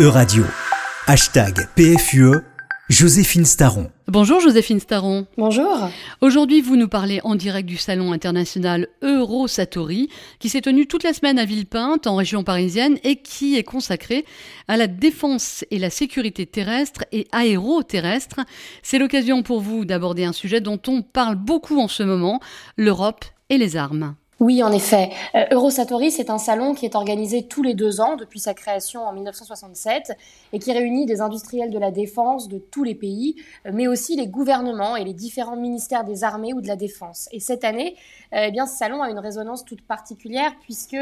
E-Radio. Hashtag PFUE. Joséphine Staron. Bonjour Joséphine Staron. Bonjour. Aujourd'hui, vous nous parlez en direct du salon international Eurosatori, qui s'est tenu toute la semaine à Villepinte, en région parisienne, et qui est consacré à la défense et la sécurité terrestre et aéroterrestre. C'est l'occasion pour vous d'aborder un sujet dont on parle beaucoup en ce moment, l'Europe et les armes. Oui, en effet. Euh, Eurosatori, c'est un salon qui est organisé tous les deux ans depuis sa création en 1967 et qui réunit des industriels de la défense de tous les pays, euh, mais aussi les gouvernements et les différents ministères des armées ou de la défense. Et cette année, euh, eh bien, ce salon a une résonance toute particulière puisque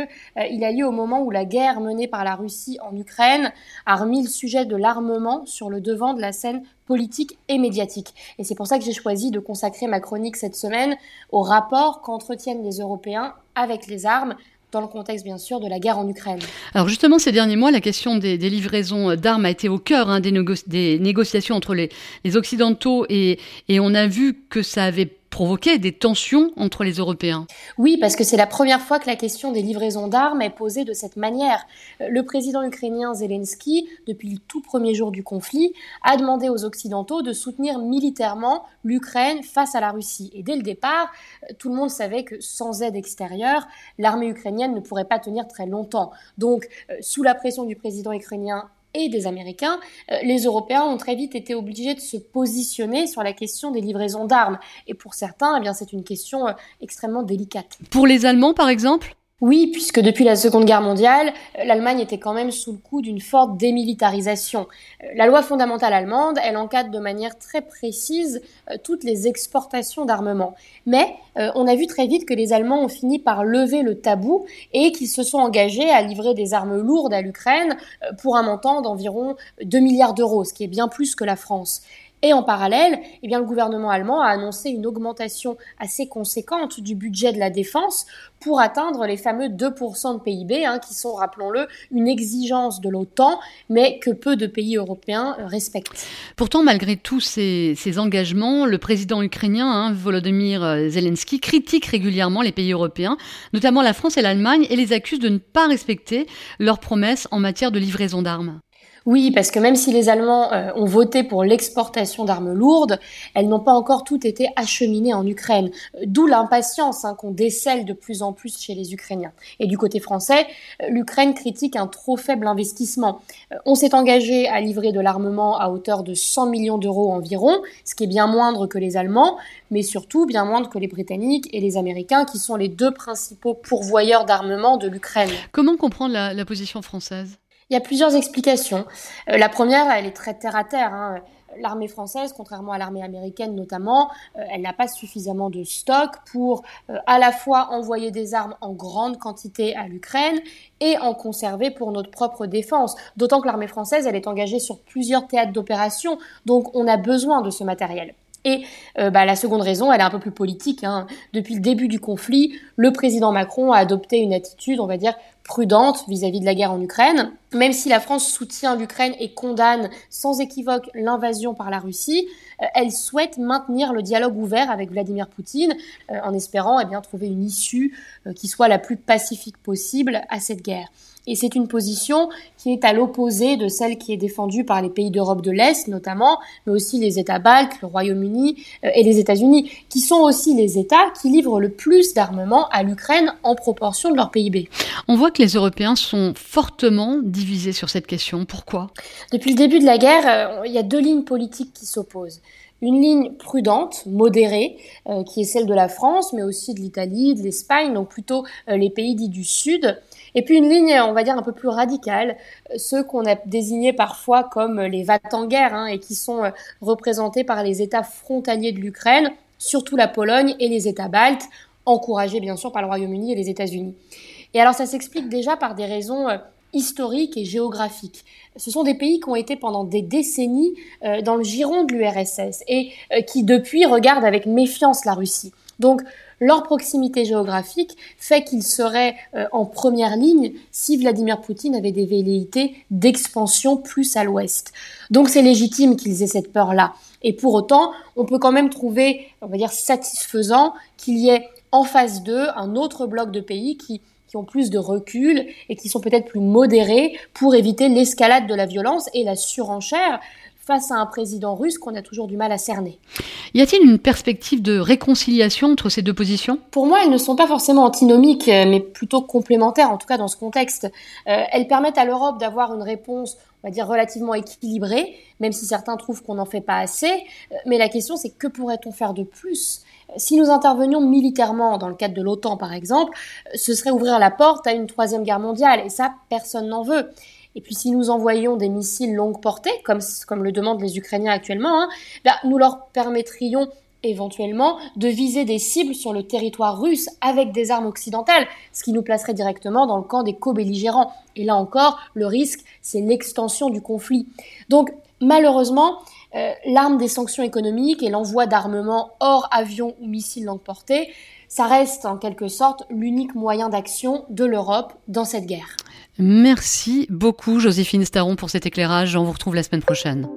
il a lieu au moment où la guerre menée par la Russie en Ukraine a remis le sujet de l'armement sur le devant de la scène politique et médiatique. Et c'est pour ça que j'ai choisi de consacrer ma chronique cette semaine au rapport qu'entretiennent les Européens avec les armes dans le contexte bien sûr de la guerre en Ukraine. Alors justement, ces derniers mois, la question des, livraisons d'armes a été au cœur hein, des, négociations entre les, Occidentaux et on a vu que ça avait provoquer des tensions entre les Européens. Oui, parce que c'est la première fois que la question des livraisons d'armes est posée de cette manière. Le président ukrainien Zelensky, depuis le tout premier jour du conflit, a demandé aux Occidentaux de soutenir militairement l'Ukraine face à la Russie. Et dès le départ, tout le monde savait que sans aide extérieure, l'armée ukrainienne ne pourrait pas tenir très longtemps. Donc, euh, sous la pression du président ukrainien et des Américains, euh, les Européens ont très vite été obligés de se positionner sur la question des livraisons d'armes. Et pour certains, eh c'est une question euh, extrêmement délicate. Pour les Allemands, par exemple? Oui, puisque depuis la Seconde Guerre mondiale, euh, l'Allemagne était quand même sous le coup d'une forte démilitarisation. Euh, la loi fondamentale allemande, elle encadre de manière très précise euh, toutes les exportations d'armement. Mais on a vu très vite que les Allemands ont fini par lever le tabou et qu'ils se sont engagés à livrer des armes lourdes à l'Ukraine pour un montant d'environ 2 milliards d'euros, ce qui est bien plus que la France. Et en parallèle, eh bien, le gouvernement allemand a annoncé une augmentation assez conséquente du budget de la défense pour atteindre les fameux 2% de PIB, hein, qui sont, rappelons-le, une exigence de l'OTAN, mais que peu de pays européens euh, respectent. Pourtant, malgré tous ces, engagements, le président ukrainien, hein, Volodymyr Zelensky, critique régulièrement les pays européens, notamment la France et l'Allemagne, et les accuse de ne pas respecter leurs promesses en matière de livraison d'armes. Oui, parce que même si les Allemands euh, ont voté pour l'exportation d'armes lourdes, elles n'ont pas encore toutes été acheminées en Ukraine. Euh, d'où l'impatience hein, qu'on décèle de plus en plus chez les Ukrainiens. Et du côté français, euh, l'Ukraine critique un trop faible investissement. on s'est engagé à livrer de l'armement à hauteur de 100 millions d'euros environ, ce qui est bien moindre que les Allemands, mais surtout bien moindre que les Britanniques et les Américains, qui sont les deux principaux pourvoyeurs d'armement de l'Ukraine. Comment comprendre la position française? Il y a plusieurs explications. Euh, la première, elle est très terre à terre. Hein. L'armée française, contrairement à l'armée américaine notamment, euh, elle n'a pas suffisamment de stock pour euh, à la fois envoyer des armes en grande quantité à l'Ukraine et en conserver pour notre propre défense. D'autant que l'armée française, elle est engagée sur plusieurs théâtres d'opération, donc on a besoin de ce matériel. Et bah, la seconde raison, elle est un peu plus politique. Hein. Depuis le début du conflit, le président Macron a adopté une attitude, on va dire, prudente vis-à-vis de la guerre en Ukraine. Même si la France soutient l'Ukraine et condamne sans équivoque l'invasion par la Russie, euh, elle souhaite maintenir le dialogue ouvert avec Vladimir Poutine euh, en espérant eh bien, trouver une issue euh, qui soit la plus pacifique possible à cette guerre. Et c'est une position qui est à l'opposé de celle qui est défendue par les pays d'Europe de l'Est notamment, mais aussi les États baltes, le Royaume-Uni et les États-Unis, qui sont aussi les États qui livrent le plus d'armement à l'Ukraine en proportion de leur PIB. On voit que les Européens sont fortement divisés sur cette question. Pourquoi? Depuis le début de la guerre, il y a deux lignes politiques qui s'opposent une ligne prudente, modérée, euh, qui est celle de la France, mais aussi de l'Italie, de l'Espagne, donc plutôt euh, les pays dits du Sud. Et puis une ligne, on va dire, un peu plus radicale, euh, ceux qu'on a désignés parfois comme les vats en guerre, hein, et qui sont représentés par les États frontaliers de l'Ukraine, surtout la Pologne et les États baltes, encouragés bien sûr par le Royaume-Uni et les États-Unis. Et alors ça s'explique déjà par des raisons historiques et géographiques. Ce sont des pays qui ont été pendant des décennies euh, dans le giron de l'URSS et euh, qui depuis regardent avec méfiance la Russie. Donc leur proximité géographique fait qu'ils seraient euh, en première ligne si Vladimir Poutine avait des velléités d'expansion plus à l'ouest. Donc c'est légitime qu'ils aient cette peur-là. Et pour autant, on peut quand même trouver, on va dire, satisfaisant qu'il y ait en face d'eux un autre bloc de pays qui qui ont plus de recul et qui sont peut-être plus modérés pour éviter l'escalade de la violence et la surenchère face à un président russe qu'on a toujours du mal à cerner. Y a-t-il une perspective de réconciliation entre ces deux positions? Pour moi, elles ne sont pas forcément antinomiques, euh, mais plutôt complémentaires, en tout cas dans ce contexte. Euh, elles permettent à l'Europe d'avoir une réponse, on va dire, relativement équilibrée, même si certains trouvent qu'on n'en fait pas assez. Euh, mais la question, c'est que pourrait-on faire de plus? Si nous intervenions militairement dans le cadre de l'OTAN, par exemple, ce serait ouvrir la porte à une troisième guerre mondiale, et ça, personne n'en veut. Et puis si nous envoyions des missiles longue portée, comme, le demandent les Ukrainiens actuellement, hein, ben, nous leur permettrions éventuellement de viser des cibles sur le territoire russe avec des armes occidentales, ce qui nous placerait directement dans le camp des co-belligérants. Et là encore, le risque, c'est l'extension du conflit. Donc malheureusement, euh, l'arme des sanctions économiques et l'envoi d'armements hors avions ou missiles longue portée, ça reste en quelque sorte l'unique moyen d'action de l'Europe dans cette guerre. Merci beaucoup Joséphine Staron pour cet éclairage. On vous retrouve la semaine prochaine.